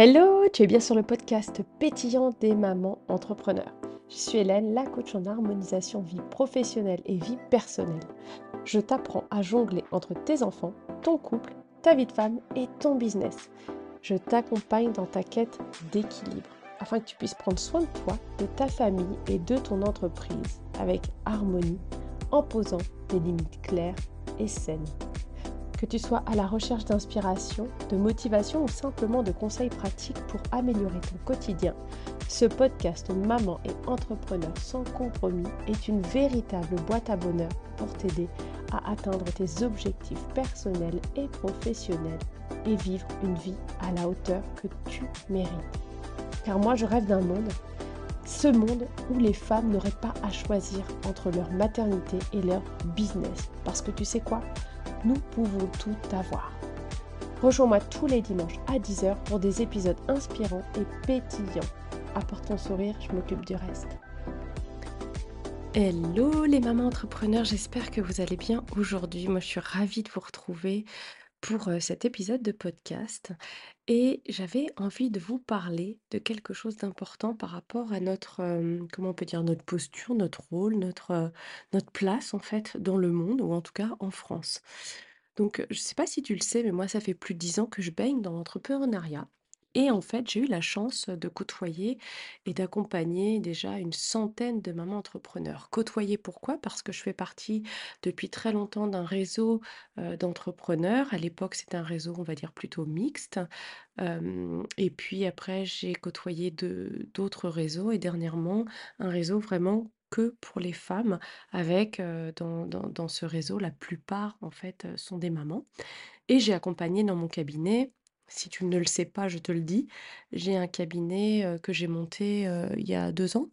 Hello, tu es bien sur le podcast pétillant des mamans entrepreneurs. Je suis Hélène, la coach en harmonisation vie professionnelle et vie personnelle. Je t'apprends à jongler entre tes enfants, ton couple, ta vie de femme et ton business. Je t'accompagne dans ta quête d'équilibre afin que tu puisses prendre soin de toi, de ta famille et de ton entreprise avec harmonie en posant des limites claires et saines. Que tu sois à la recherche d'inspiration, de motivation ou simplement de conseils pratiques pour améliorer ton quotidien, ce podcast Maman et Entrepreneur sans compromis est une véritable boîte à bonheur pour t'aider à atteindre tes objectifs personnels et professionnels et vivre une vie à la hauteur que tu mérites. Car moi je rêve d'un monde, ce monde où les femmes n'auraient pas à choisir entre leur maternité et leur business. Parce que tu sais quoi? Nous pouvons tout avoir. Rejoins-moi tous les dimanches à 10h pour des épisodes inspirants et pétillants. Apporte ton sourire, je m'occupe du reste. Hello les mamans entrepreneurs, j'espère que vous allez bien aujourd'hui. Moi je suis ravie de vous retrouver pour cet épisode de podcast et j'avais envie de vous parler de quelque chose d'important par rapport à notre, comment on peut dire, notre posture, notre rôle, notre, place en fait dans le monde ou en tout cas en France. Donc, je ne sais pas si tu le sais, mais moi, ça fait plus de 10 ans que je baigne dans l'entrepreneuriat. Et en fait, j'ai eu la chance de côtoyer et d'accompagner déjà une centaine de mamans entrepreneurs. Côtoyer pourquoi? Parce que je fais partie depuis très longtemps d'un réseau d'entrepreneurs. À l'époque, c'était un réseau, on va dire, plutôt mixte. Et puis après, j'ai côtoyé d'autres réseaux et dernièrement, un réseau vraiment que pour les femmes avec dans, ce réseau, la plupart en fait sont des mamans. Et j'ai accompagné dans mon cabinet si tu ne le sais pas, je te le dis, j'ai un cabinet que j'ai monté il y a deux ans,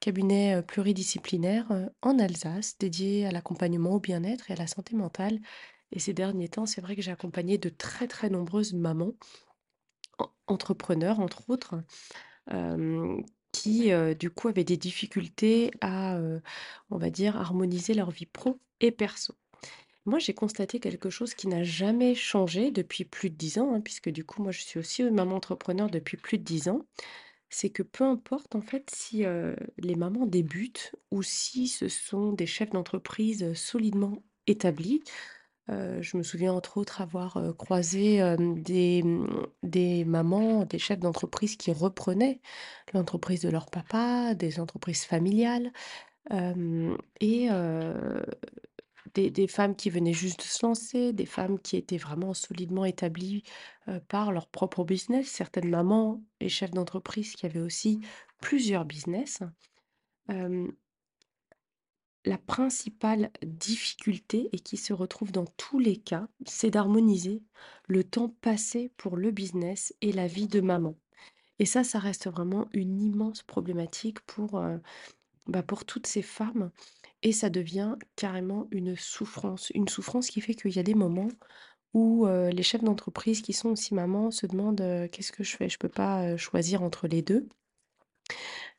cabinet pluridisciplinaire en Alsace, dédié à l'accompagnement au bien-être et à la santé mentale. Et ces derniers temps, c'est vrai que j'ai accompagné de très très nombreuses mamans, en- entrepreneurs entre autres, qui du coup avaient des difficultés à, on va dire, harmoniser leur vie pro et perso. Moi, j'ai constaté quelque chose qui n'a jamais changé depuis plus de 10 ans, hein, puisque du coup, moi, je suis aussi maman entrepreneur depuis plus de 10 ans. C'est que peu importe, en fait, si les mamans débutent ou si ce sont des chefs d'entreprise solidement établis. je me souviens entre autres avoir croisé des, des mamans, des chefs d'entreprise qui reprenaient l'entreprise de leur papa, des entreprises familiales. et, des des femmes qui venaient juste de se lancer, des femmes qui étaient vraiment solidement établies, heu, par leur propre business. Certaines mamans et chefs d'entreprise qui avaient aussi plusieurs business. Hem, la principale difficulté et qui se retrouve dans tous les cas, c'est d'harmoniser le temps passé pour le business et la vie de maman. Et ça, ça reste vraiment une immense problématique pour, heu, bah, pour toutes ces femmes et ça devient carrément une souffrance. Une souffrance qui fait qu'il y a des moments où, les chefs d'entreprise qui sont aussi mamans se demandent, «Qu'est-ce que je fais? Je peux pas, choisir entre les 2.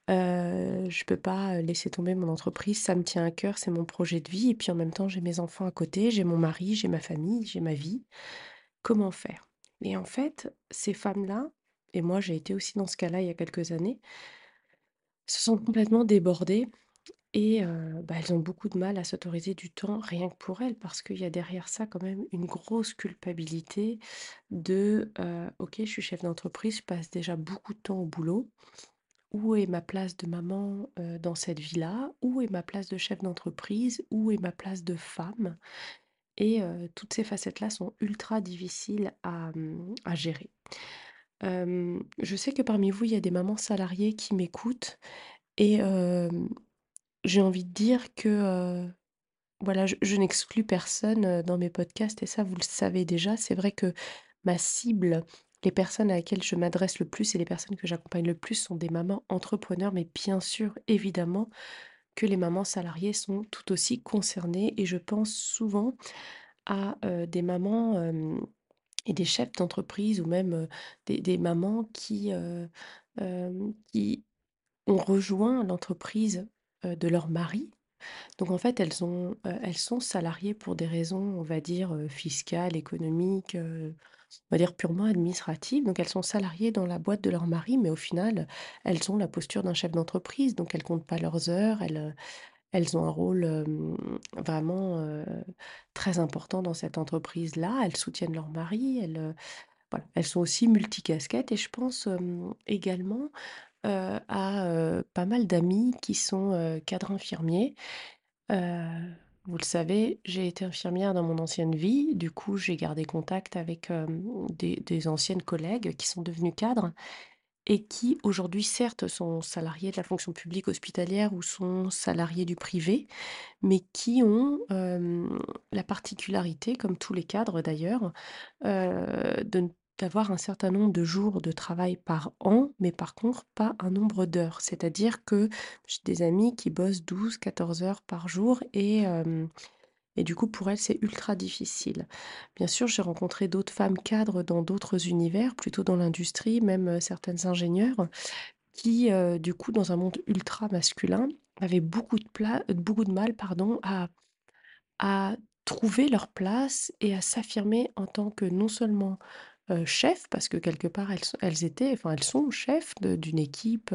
Heu, je peux pas, laisser tomber mon entreprise, ça me tient à cœur, c'est mon projet de vie et puis en même temps j'ai mes enfants à côté, j'ai mon mari, j'ai ma famille, j'ai ma vie. Comment faire?» et en fait, ces femmes-là et moi j'ai été aussi dans ce cas-là il y a quelques années, se sentent complètement débordées Et bah, elles ont beaucoup de mal à s'autoriser du temps rien que pour elles, parce qu'il y a derrière ça quand même une grosse culpabilité de, «OK, je suis chef d'entreprise, je passe déjà beaucoup de temps au boulot. Où est ma place de maman, dans cette vie-là? Où est ma place de chef d'entreprise? Où est ma place de femme?» et toutes ces facettes-là sont ultra difficiles à, mmh, à gérer. Je sais que parmi vous, il y a des mamans salariées qui m'écoutent et j'ai envie de dire que, heu Voilà, je n'exclus personne, heu, dans mes podcasts et ça, vous le savez déjà. C'est vrai que ma cible, les personnes à laquelle je m'adresse le plus et les personnes que j'accompagne le plus sont des mamans entrepreneurs, mais bien sûr, évidemment, que les mamans salariées sont tout aussi concernées et je pense souvent à, heu, des mamans, et des chefs d'entreprise ou même, des mamans qui ont rejoint l'entreprise, heu, de leur mari donc en fait, heu, elles sont salariées pour des raisons, on va dire, heu, fiscales, économiques, on va dire purement administratives. Donc elles sont salariées dans la boîte de leur mari, mais au final, elles ont la posture d'un chef d'entreprise. Donc elles comptent pas leurs heures, elles, ont un rôle, vraiment, très important dans cette entreprise-là. Elles soutiennent leur mari, elles, sont aussi multicasquettes et je pense, également, heu, à, heu, pas mal d'amis qui sont, heu, cadres infirmiers vous le savez, j'ai été infirmière dans mon ancienne vie. Du coup, j'ai gardé contact avec, des anciennes collègues qui sont devenues cadres et qui aujourd'hui, certes, sont salariées de la fonction publique hospitalière ou sont salariées du privé, mais qui ont, la particularité, comme tous les cadres d'ailleurs, de n d'avoir un certain nombre de jours de travail par an, mais par contre pas un nombre d'heures. C'est-à-dire que j'ai des amis qui bossent 12-14 heures par jour et et du coup pour elles c'est ultra difficile. Bien sûr, j'ai rencontré d'autres femmes cadres dans d'autres univers, plutôt dans l'industrie, même, certaines ingénieures qui, du coup dans un monde ultra masculin, avaient beaucoup de pla beaucoup de mal, pardon, à à trouver leur place et à s'affirmer en tant que non seulement, heu, chef, parce que quelque part elles elles étaient, enfin elles sont chefs d'une équipe,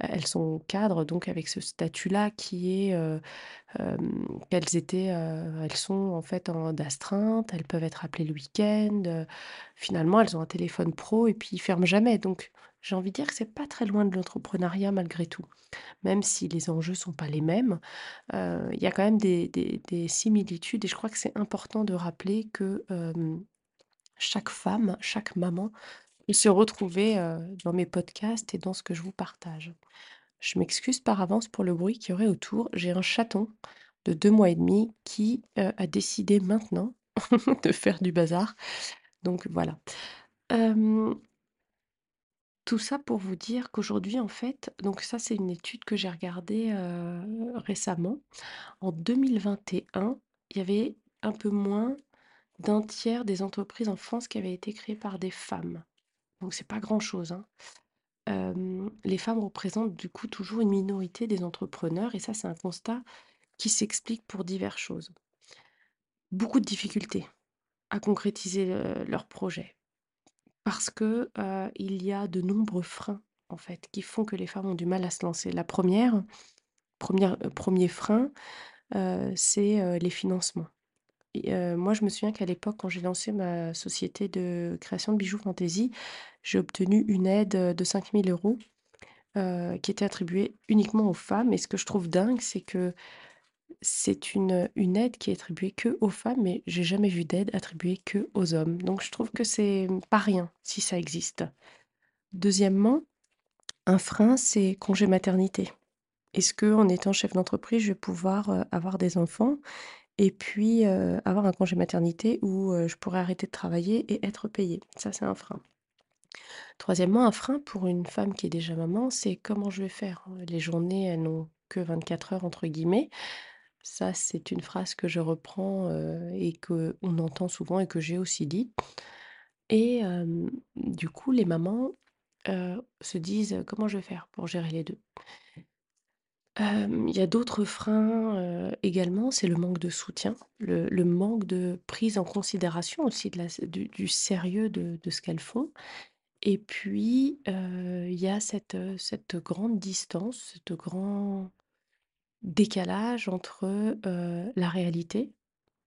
elles sont cadres donc avec ce statut-là qui est, heu, hem, qu'elles étaient, heu, elles sont en fait en d'astreinte, elles peuvent être appelées le week-end, finalement elles ont un téléphone pro et puis il ferme jamais donc j'ai envie de dire que c'est pas très loin de l'entrepreneuriat malgré tout. Même si les enjeux sont pas les mêmes, il y a quand même des des des similitudes et je crois que c'est important de rappeler que, chaque femme, chaque maman se retrouver, dans mes podcasts et dans ce que je vous partage. Je m'excuse par avance pour le bruit qu'il y aurait autour. J'ai un chaton de 2 mois et demi qui, heu, a décidé maintenant de faire du bazar, donc voilà. Tout ça pour vous dire qu'aujourd'hui, en fait donc ça, c'est une étude que j'ai regardée, récemment. En 2021, il y avait un peu moins d'un tiers des entreprises en France qui avaient été créées par des femmes. Donc c'est pas grand-chose, hein. Les femmes représentent du coup toujours une minorité des entrepreneurs et ça, c'est un constat qui s'explique pour diverses choses. Beaucoup de difficultés à concrétiser, leurs projets parce que, heu, il y a de nombreux freins, en fait, qui font que les femmes ont du mal à se lancer. La première, première, re heu, frein, heu, c'est, heu, les financements. Moi, je me souviens qu'à l'époque, quand j'ai lancé ma société de création de bijoux fantaisie, j'ai obtenu une aide, de 5 000 €, heu, qui était attribuée uniquement aux femmes et ce que je trouve dingue, c'est que c'est une, une aide qui est attribuée que aux femmes, mais j'ai jamais vu d'aide attribuée que aux hommes. Donc je trouve que c'est, mmh, pas rien si ça existe. Deuxièmement, un frein, c'est congé maternité. Est-ce qu'en étant chef d'entreprise, je vais pouvoir, avoir des enfants? Et puis, heu, avoir un congé maternité où, heu, je pourrais arrêter de travailler et être payée. Ça, c'est un frein. Troisièmement, un frein pour une femme qui est déjà maman, c'est comment je vais faire? Les journées, elles n'ont que 24 heures entre guillemets. Ça, c'est une phrase que je reprends, heu, et qu'on entend souvent et que j'ai aussi dit. Et du coup, les mamans, se disent: «Comment je vais faire pour gérer les 2 Il y a d'autres freins, également, c'est le manque de soutien, le manque de prise en considération aussi de la du sérieux de de ce qu'elles font. Et puis, il y a cette, cette grande distance, ce grand décalage entre, la réalité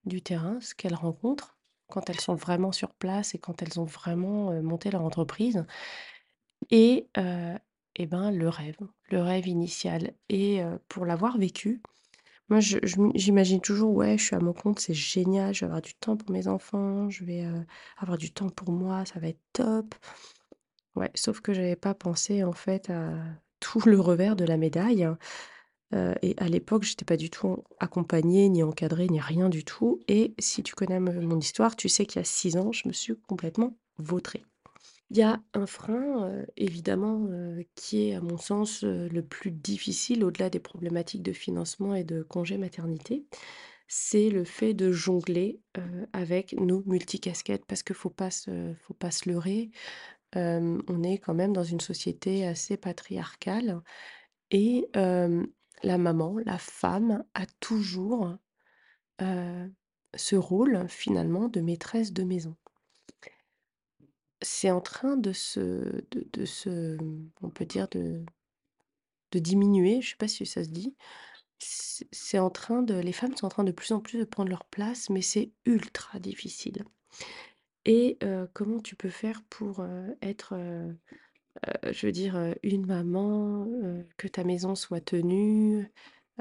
du terrain, ce qu'elles rencontrent quand elles sont vraiment sur place et quand elles ont vraiment, monté leur entreprise et et ben, le rêve, rêve initial et pour l'avoir vécu, moi j'imagine toujours: «Ouais, je suis à mon compte, c'est génial, je vais avoir du temps pour mes enfants, je vais, avoir du temps pour moi, ça va être top». Ouais, sauf que j'avais pas pensé en fait à tout le revers de la médaille, heu et à l'époque, j'étais pas du tout accompagnée, ni encadrée, ni rien du tout et si tu connais mon histoire, tu sais qu'il y a 6 ans, je me suis complètement vautrée. Il y a un frein, évidemment, qui est à mon sens, le plus difficile au-delà des problématiques de financement et de congé maternité, c'est le fait de jongler, avec nos multicasquettes parce qu'il faut pas faut pas se leurrer, on est quand même dans une société assez patriarcale et la maman, la femme a toujours, ce rôle finalement de maîtresse de maison. C'est en train de se de se, on peut dire de de diminuer, je sais pas si ça se dit. C'est en train de les femmes sont en train de plus en plus de prendre leur place, mais c'est ultra difficile et comment tu peux faire pour, être, je veux dire, une maman, que ta maison soit tenue,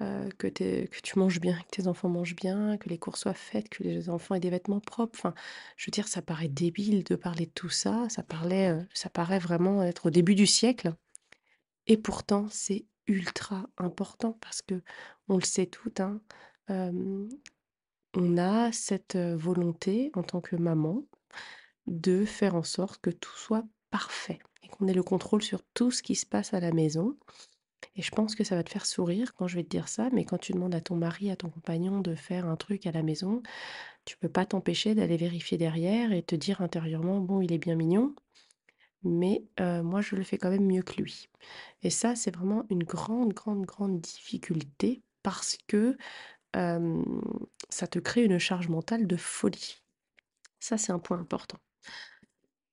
heu, que que tu manges bien, que tes enfants mangent bien, que les courses soient faites, que les enfants aient des vêtements propres. Enfin, je veux dire, ça paraît débile de parler de tout ça. Ça parlait, heu, ça paraît vraiment être au début du siècle et pourtant c'est ultra important parce qu'on le sait toutes, hein, hem, on a cette, volonté en tant que maman de faire en sorte que tout soit parfait et qu'on ait le contrôle sur tout ce qui se passe à la maison et je pense que ça va te faire sourire quand je vais te dire ça, mais quand tu demandes à ton mari, à ton compagnon de faire un truc à la maison, tu peux pas t'empêcher d'aller vérifier derrière et te dire intérieurement: «Bon, il est bien mignon, mais moi je le fais quand même mieux que lui» et ça, c'est vraiment une grande, grande, grande difficulté parce que, ça te crée une charge mentale de folie. Ça, c'est un point important.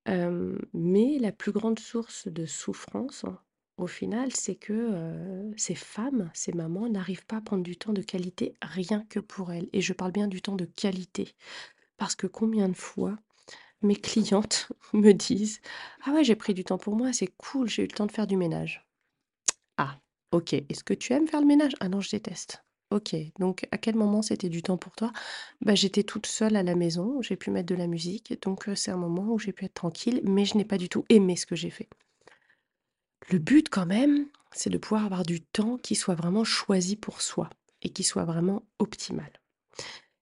Mais la plus grande source de souffrance, au final, c'est que, ces femmes, ces mamans n'arrivent pas à prendre du temps de qualité rien que pour elles et je parle bien du temps de qualité. Parce que combien de fois mes clientes me disent: «Ah ouais, j'ai pris du temps pour moi, c'est cool, j'ai eu le temps de faire du ménage». Ah, OK. Est-ce que tu aimes faire le ménage? Ah non, je déteste. OK, donc à quel moment c'était du temps pour toi? Bah, j'étais toute seule à la maison, j'ai pu mettre de la musique, donc c'est un moment où j'ai pu être tranquille, mais je n'ai pas du tout aimé ce que j'ai fait. Le but quand même, c'est de pouvoir avoir du temps qui soit vraiment choisi pour soi et qui soit vraiment optimal.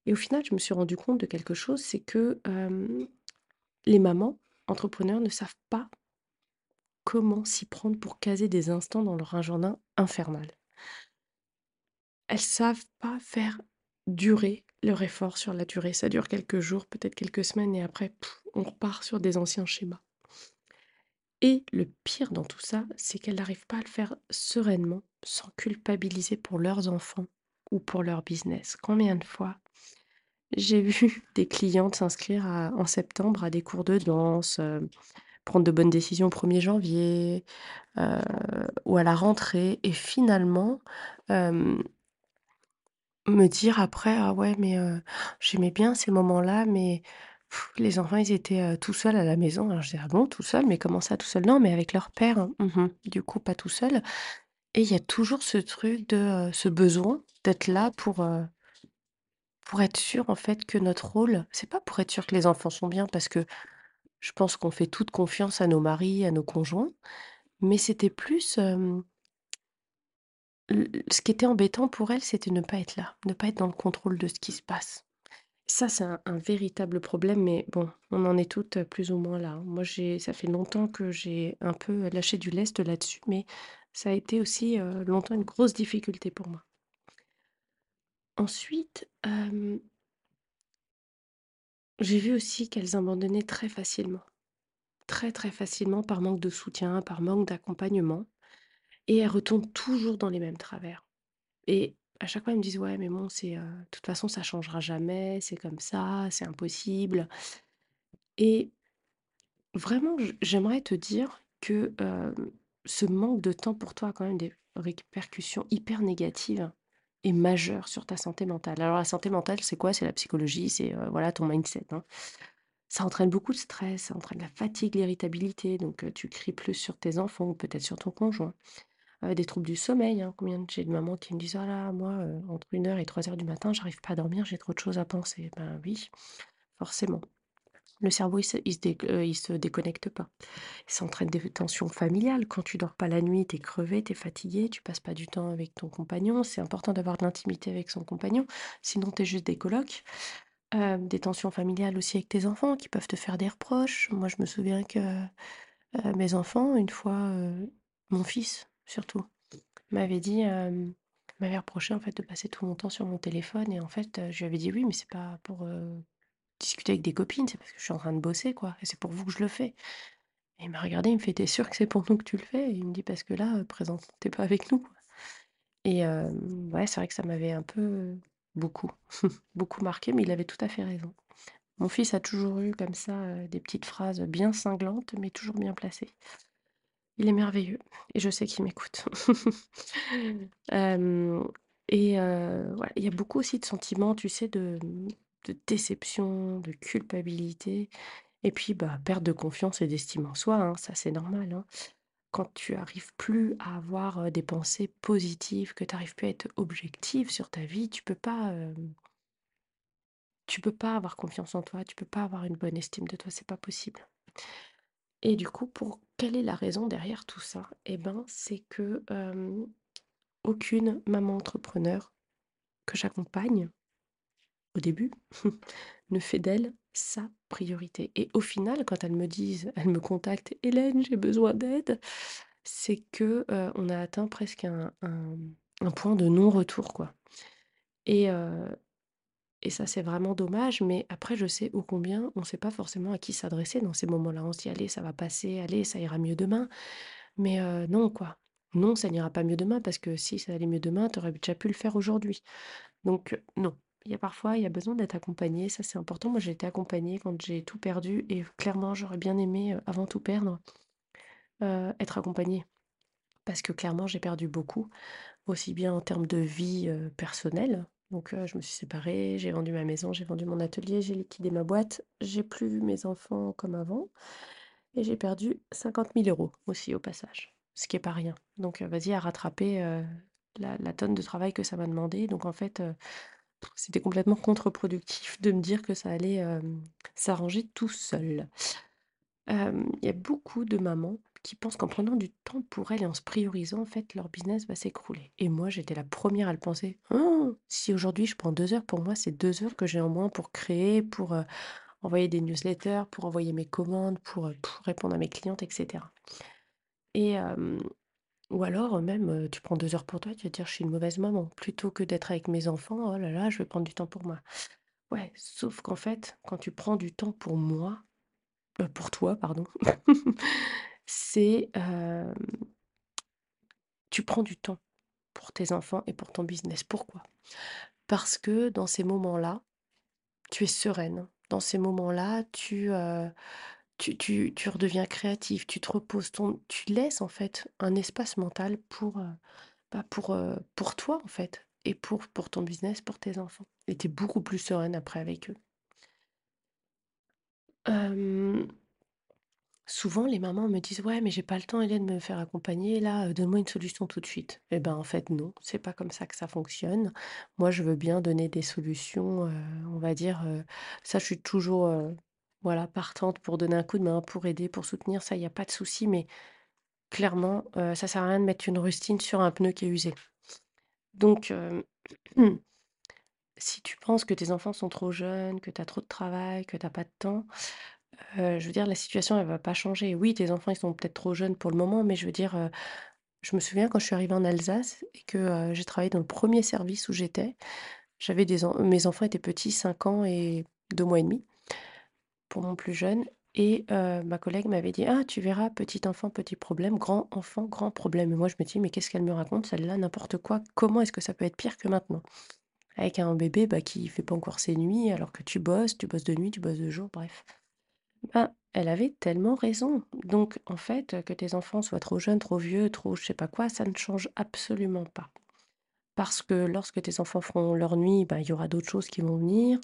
Et au final, je me suis rendu compte de quelque chose, c'est que, les mamans entrepreneurs ne savent pas comment s'y prendre pour caser des instants dans leur agenda infernal. Elles savent pas faire durer leur effort sur la durée. Ça dure quelques jours, peut-être quelques semaines et après, on repart sur des anciens schémas. Et le pire dans tout ça, c'est qu'elles n'arrivent pas à le faire sereinement, sans culpabiliser pour leurs enfants ou pour leur business. Combien de fois j'ai vu des clientes s'inscrire en septembre à des cours de danse, euh, prendre de bonnes décisions au 1er janvier euh, ou à la rentrée, et finalement me dire après: «Ah ouais, mais j'aimais bien ces moments-là, mais les enfants, ils étaient, heu, tout seuls à la maison». Alors je dis: «Ah bon, tout seuls? Mais comment ça tout seuls?» «Non, mais avec leur père». hein. «Mmh Du coup, pas tout seul et il y a toujours ce truc de, heu, ce besoin d'être là pour, heu, pour être sûr, en fait, que notre rôle c'est pas pour être sûr que les enfants sont bien parce que je pense qu'on fait toute confiance à nos maris, à nos conjoints, mais c'était plus, hem, l ce qui était embêtant pour elles, c'était ne pas être là, ne pas être dans le contrôle de ce qui se passe. Ça, c'est un véritable problème, mais bon, on en est toutes, plus ou moins là, hein. Moi, j'ai ça fait longtemps que j'ai un peu, lâché du lest là-dessus, mais ça a été aussi, longtemps une grosse difficulté pour moi. Ensuite, j'ai vu aussi qu'elles abandonnaient très facilement. Très, très facilement par manque de soutien, par manque d'accompagnement et elles retombent toujours dans les mêmes travers et à chaque fois, elles me disent: «Ouais, mais bon, c'est, heu, de toute façon, ça changera jamais, c'est comme ça, c'est impossible» et Vraiment, j'aimerais te dire que, hem, ce manque de temps pour toi a quand même des répercussions hyper négatives et majeures sur ta santé mentale. Alors la santé mentale, c'est quoi? C'est la psychologie, c'est, heu, voilà, ton mindset, hein. Ça entraîne beaucoup de stress, ça entraîne la fatigue, l'irritabilité, donc tu cries plus sur tes enfants ou peut-être sur ton conjoint. Heu, des troubles du sommeil, hein. Combien j'ai de mamans qui me disent: «Ah là, moi, heu, entre une heure et trois heures du matin, j'arrive pas à dormir, j'ai trop de choses à penser». Ben oui, forcément. Le cerveau, il se il se déconnecte pas. Ça entraîne des tensions familiales. Quand tu dors pas la nuit, tu es crevé, tu es fatigué, tu passes pas du temps avec ton compagnon. C'est important d'avoir de l'intimité avec son compagnon, sinon tu es juste des colocs. Hem, des tensions familiales aussi avec tes enfants qui peuvent te faire des reproches. Moi, je me souviens que, mes enfants, une fois, mon fils surtout, m'avait dit, m'avait reproché en fait de passer tout mon temps sur mon téléphone et en fait, je lui avais dit: «Oui, mais c'est pas pour, discuter avec des copines, c'est parce que je suis en train de bosser quoi et c'est pour vous que je le fais». Et il m'a regardé, il me fait: «Tu sûr que c'est pour nous que tu le fais?» et il me dit: «Parce que là, heu, présentement, pas avec nous, quoi» et ouais, c'est vrai que ça m'avait un peu beaucoup, beaucoup marqué, mais il avait tout à fait raison. Mon fils a toujours eu comme ça, des petites phrases bien cinglantes, mais toujours bien placées. Il est merveilleux et je sais qu'il m'écoute. Hem et heu, il y a beaucoup aussi de sentiments, tu sais, de, mmh, de déception, de culpabilité et puis, bah, perte de confiance et d'estime en soi, hein, ça c'est normal, hein. Quand tu arrives plus à avoir, heu, des pensées positives, que tu arrives plus à être objective sur ta vie, tu peux pas, hem, tu peux pas avoir confiance en toi, tu peux pas avoir une bonne estime de toi, c'est pas possible. Et du coup, pour quelle est la raison derrière tout ça? Et ben, c'est que, aucune maman entrepreneur que j'accompagne, au début, ne fait d'elle sa priorité. Et au final, quand elles me disent elles me contactent: «Hélène, j'ai besoin d'aide», c'est que, on a atteint presque un point de non-retour, quoi. Et et ça, c'est vraiment dommage, mais après, je sais ô combien on ne sait pas forcément à qui s'adresser dans ces moments-là. On se dit: «Allez, ça va passer, allez, ça ira mieux demain». Mais heu, non, quoi. Non, ça n'ira pas mieux demain parce que si ça allait mieux demain, tu aurais déjà pu le faire aujourd'hui. Donc heu, non. Il y a parfois, il y a besoin d'être accompagné, ça c'est important. Moi, j'ai été accompagnée quand j'ai tout perdu et clairement, j'aurais bien aimé, heu, avant tout perdre, être accompagnée. Parce que clairement, j'ai perdu beaucoup, aussi bien en termes de vie, personnelle. Donc je me suis séparée, j'ai vendu ma maison, j'ai vendu mon atelier, j'ai liquidé ma boîte, j'ai plus mes enfants comme avant. Et j'ai perdu cinquante mille euros aussi au passage, ce qui est pas rien. Donc, vas-y à rattraper, la la tonne de travail que ça m'a demandé. Donc en fait, c'était complètement contre-productif de me dire que ça allait, s'arranger tout seul. Il y a beaucoup de mamans qui pensent qu'en prenant du temps pour elles et en se priorisant, en fait, leur business va s'écrouler. Et moi, j'étais la première à le penser. «Han! Si aujourd'hui je prends 2 heures pour moi, c'est 2 heures que j'ai en moins pour créer, pour, heu, envoyer des newsletters, pour envoyer mes commandes, pour, pour répondre à mes clientes et cetera et ou alors, heu, même, tu prends 2 heures pour toi, tu vas dire: «Je suis une mauvaise maman. Plutôt que d'être avec mes enfants, oh là là, je vais prendre du temps pour moi». Ouais, sauf qu'en fait, quand tu prends du temps pour moi, pour toi, pardon, c'est, tu prends du temps pour tes enfants et pour ton business. Pourquoi? Parce que dans ces moments-là, tu es sereine. Dans ces moments-là, tu, Tu tu redeviens créatif, tu te reposes, ton tu laisses en fait un espace mental pour, bah, pour, pour toi en fait et pour pour ton business, pour tes enfants et tu es beaucoup plus sereine après avec eux. Souvent les mamans me disent: «Ouais, mais j'ai pas le temps Hélène de me faire accompagner là, heu, donne-moi une solution tout de suite». Et ben, en fait non, c'est pas comme ça que ça fonctionne. Moi, je veux bien donner des solutions, heu, on va dire, heu, ça je suis toujours, voilà, partante pour donner un coup de main, pour aider, pour soutenir, ça il y a pas de souci, mais Clairement, ça sert à rien de mettre une rustine sur un pneu qui est usé. Donc, si tu penses que tes enfants sont trop jeunes, que tu as trop de travail, que tu as pas de temps, je veux dire la situation elle va pas changer. Oui, tes enfants ils sont peut-être trop jeunes pour le moment, mais je veux dire, je me souviens quand je suis arrivée en Alsace et que, j'ai travaillé dans le premier service où j'étais, j'avais mes enfants étaient petits, 5 ans et 2 mois et demi. Pour mon plus jeune et ma collègue m'avait dit: «Ah tu verras, petit enfant, petit problème, grand enfant, grand problème» et moi je me dis: «Mais qu'est-ce qu'elle me raconte celle-là? N'importe quoi? Comment est-ce que ça peut être pire que maintenant?» avec un bébé, bah, qui fait pas encore ses nuits alors que tu bosses, tu bosses de nuit, tu bosses de jour, bref. Bah, elle avait tellement raison. Donc en fait, que tes enfants soient trop jeunes, trop vieux, trop je sais pas quoi, ça ne change absolument pas. Parce que lorsque tes enfants feront leur nuit, bah, il y aura d'autres choses qui vont venir.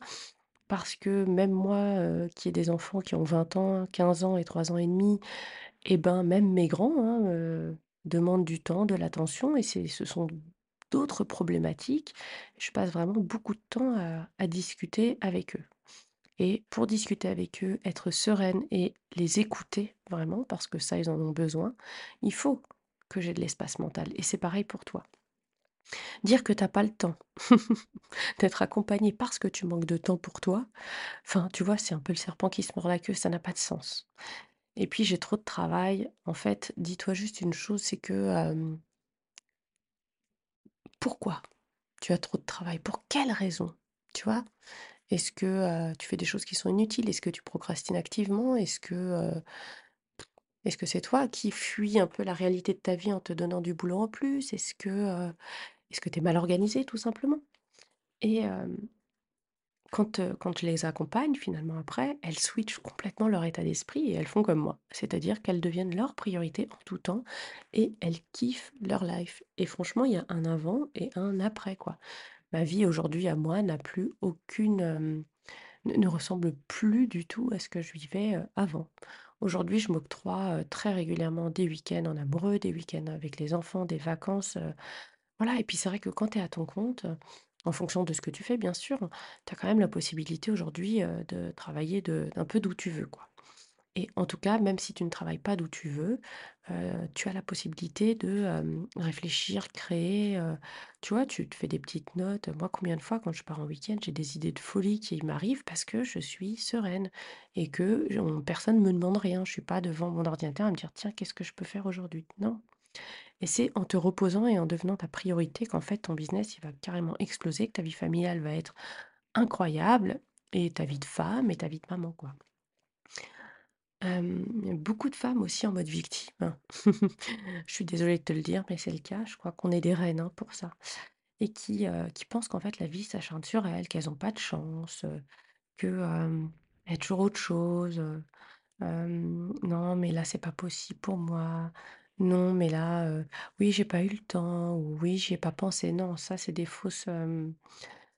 Parce que même moi, qui ai des enfants qui ont 20 ans, 15 ans et 3 ans et demi et ben, même mes grands, hein, demandent du temps, de l'attention et ce sont d'autres problématiques. Je passe vraiment beaucoup de temps à discuter avec eux et pour discuter avec eux, être sereine et les écouter vraiment parce que ça, ils en ont besoin, il faut que j'ai de l'espace mental et c'est pareil pour toi. Dire que tu as pas le temps d'être accompagné parce que tu manques de temps pour toi, enfin, tu vois, c'est un peu le serpent qui se mord la queue, ça n'a pas de sens. Et puis j'ai trop de travail. En fait, dis-toi juste une chose, c'est que, pourquoi tu as trop de travail? Pour quelle raison? Tu vois? Est-ce que, tu fais des choses qui sont inutiles? Est-ce que tu procrastines activement? Est-ce que, c'est toi qui fuis un peu la réalité de ta vie en te donnant du boulot en plus? Est-ce que, tu es mal organisé tout simplement? Et quand, quand je les accompagne finalement après, elles switchent complètement leur état d'esprit et elles font comme moi. C'est-à-dire qu'elles deviennent leur priorité en tout temps et elles kiffent leur life et franchement, il y a un avant et un après, quoi. Ma vie aujourd'hui à moi n'a plus aucune, ne ressemble plus du tout à ce que je vivais, avant. Aujourd'hui, je m'octroie, très régulièrement des week-ends en amoureux, des week-ends avec les enfants, des vacances, voilà et puis c'est vrai que quand tu es à ton compte, en fonction de ce que tu fais bien sûr, tu as quand même la possibilité aujourd'hui, de travailler d'un peu d'où tu veux, quoi. Et en tout cas, même si tu ne travailles pas d'où tu veux, heu, tu as la possibilité de, réfléchir, créer, tu vois? Tu te fais des petites notes. Moi, combien de fois quand je pars en week-end, j'ai des idées de folie qui m'arrivent parce que je suis sereine et que j on personne me demande rien. Je suis pas devant mon ordinateur à me dire: «Tiens, qu'est-ce que je peux faire aujourd'hui?» non et c'est en te reposant et en devenant ta priorité qu'en fait ton business, il va carrément exploser, que ta vie familiale va être incroyable et ta vie de femme et ta vie de maman, quoi. Beaucoup de femmes aussi en mode victime. hein. Je suis désolée de te le dire, mais c'est le cas. Je crois qu'on est des reines, hein, pour ça et qui, qui pensent qu'en fait la vie s'acharne sur elles, qu'elles ont pas de chance, heu, que, y a toujours autre chose, «Non, mais là, c'est pas possible pour moi. Non, mais là, heu, oui, j'ai pas eu le temps» ou «Oui, j'y ai pas pensé». Non, ça, c'est des fausses,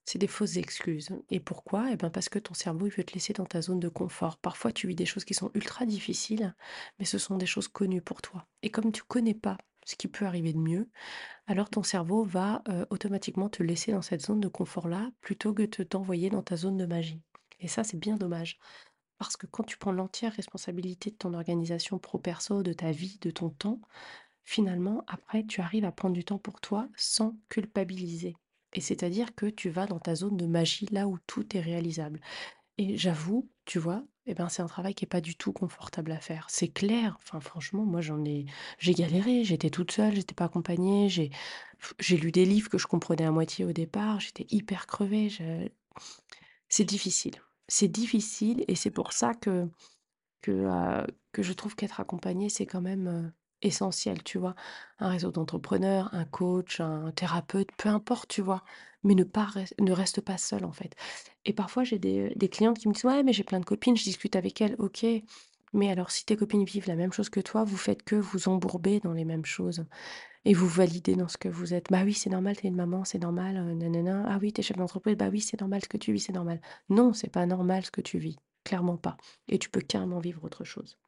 c'est des fausses excuses et pourquoi? Et ben, parce que ton cerveau, veut te laisser dans ta zone de confort. Parfois, tu vis des choses qui sont ultra difficiles, mais ce sont des choses connues pour toi et comme tu connais pas ce qui peut arriver de mieux, alors ton cerveau va, heu, automatiquement te laisser dans cette zone de confort-là, plutôt que de t'envoyer dans ta zone de magie et ça, c'est bien dommage. Parce que quand tu prends l'entière responsabilité de ton organisation pro perso, de ta vie, de ton temps, finalement, après, tu arrives à prendre du temps pour toi sans culpabiliser. Et c'est-à-dire que tu vas dans ta zone de magie, là où tout est réalisable. Et j'avoue, tu vois, eh ben, c'est un travail qui est pas du tout confortable à faire. C'est clair. Enfin, franchement, moi, j'en ai, j'ai galéré. J'étais toute seule, j'étais pas accompagnée. J'ai, j'ai lu des livres que je comprenais à moitié au départ. J'étais hyper crevée. C'est difficile. C'est difficile et c'est pour ça que que, heu, que je trouve qu'être accompagné, c'est quand même, heu, essentiel, tu vois? Un réseau d'entrepreneurs, un coach, un thérapeute, peu importe, tu vois? Mais ne pas ne reste pas seul, en fait. Et parfois, j'ai des, des clientes qui me disent: «Ouais, mais j'ai plein de copines, je discute avec elles». OK, mais alors si tes copines vivent la même chose que toi, vous faites que vous embourber dans les mêmes choses et vous validez dans ce que vous êtes. «Bah oui, c'est normal, tu es une maman, c'est normal, heu, nin Ah oui, tu es chef d'entreprise, bah oui, c'est normal ce que tu vis, c'est normal». Non, c'est pas normal ce que tu vis, clairement pas et tu peux carrément vivre autre chose.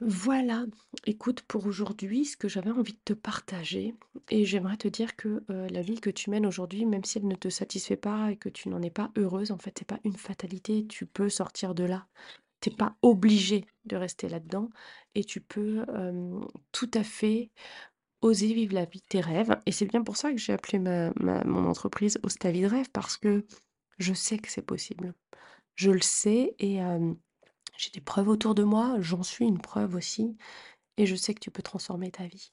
Voilà, écoute, pour aujourd'hui, ce que j'avais envie de te partager et j'aimerais te dire que, la vie que tu mènes aujourd'hui, même si elle ne te satisfait pas et que tu n'en es pas heureuse, en fait, c'est pas une fatalité, tu peux sortir de là. Tu es pas obligé de rester là-dedans et tu peux, tout à fait oser vivre la vie de tes rêves et c'est bien pour ça que j'ai appelé ma mon entreprise «Ose ta vie de rêve» parce que je sais que c'est possible. Je le sais et j'ai des preuves autour de moi, j'en suis une preuve aussi et je sais que tu peux transformer ta vie.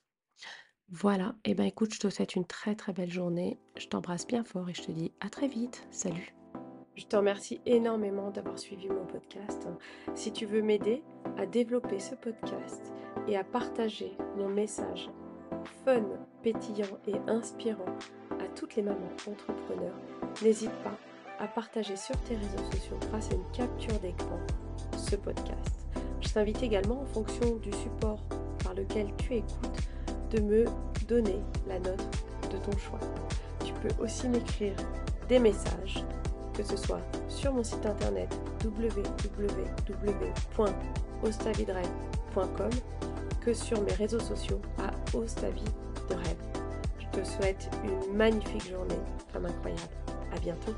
Voilà, et ben, écoute, je te souhaite une très, très belle journée. Je t'embrasse bien fort et je te dis à très vite. Salut. Je te remercie énormément d'avoir suivi mon podcast. Si tu veux m'aider à développer ce podcast et à partager mon message fun, pétillant et inspirant à toutes les mamans entrepreneurs, n'hésite pas à partager sur tes réseaux sociaux grâce à une capture d'écran podcast. Je t'invite également en fonction du support par lequel tu écoutes de me donner la note de ton choix. Tu peux aussi m'écrire des messages que ce soit sur mon site internet www.ostavidrêve.com que sur mes réseaux sociaux à Ostavie de. Je te souhaite une magnifique journée, femme incroyable. À bientôt.